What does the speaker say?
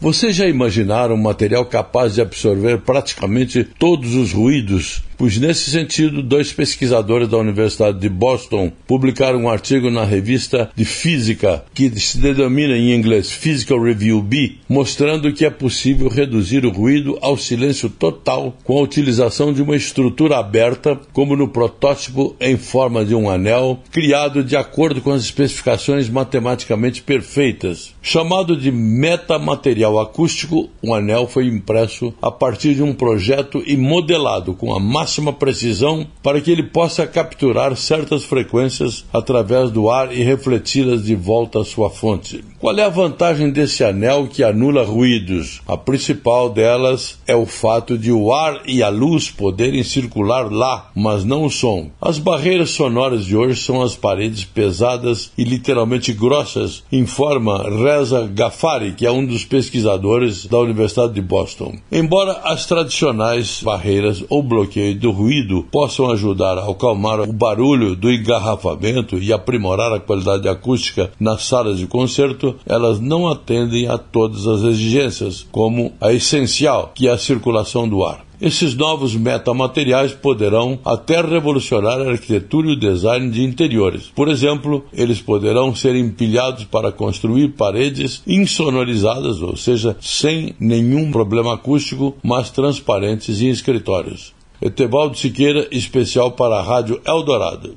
Vocês já imaginaram um material capaz de absorver praticamente todos os ruídos pois nesse sentido, dois pesquisadores da Universidade de Boston publicaram um artigo na revista de Física, que se denomina em inglês Physical Review B, mostrando que é possível reduzir o ruído ao silêncio total com a utilização de uma estrutura aberta, como no protótipo em forma de um anel, criado de acordo com as especificações matematicamente perfeitas. Chamado de metamaterial acústico, o anel foi impresso a partir de um projeto e modelado com a máxima precisão para que ele possa capturar certas frequências através do ar e refleti-las de volta à sua fonte. Qual é a vantagem desse anel que anula ruídos? A principal delas é o fato de o ar e a luz poderem circular lá, mas não o som. As barreiras sonoras de hoje são as paredes pesadas e literalmente grossas, informa Reza Ghaffari, que é um dos pesquisadores da Universidade de Boston. Embora as tradicionais barreiras ou bloqueio do ruído possam ajudar a acalmar o barulho do engarrafamento e aprimorar a qualidade acústica nas salas de concerto, elas não atendem a todas as exigências, como a essencial, que é a circulação do ar. Esses novos metamateriais poderão até revolucionar a arquitetura e o design de interiores. Por exemplo, eles poderão ser empilhados para construir paredes insonorizadas, ou seja, sem nenhum problema acústico, mas transparentes em escritórios. Etevaldo Siqueira, especial para a Rádio Eldorado.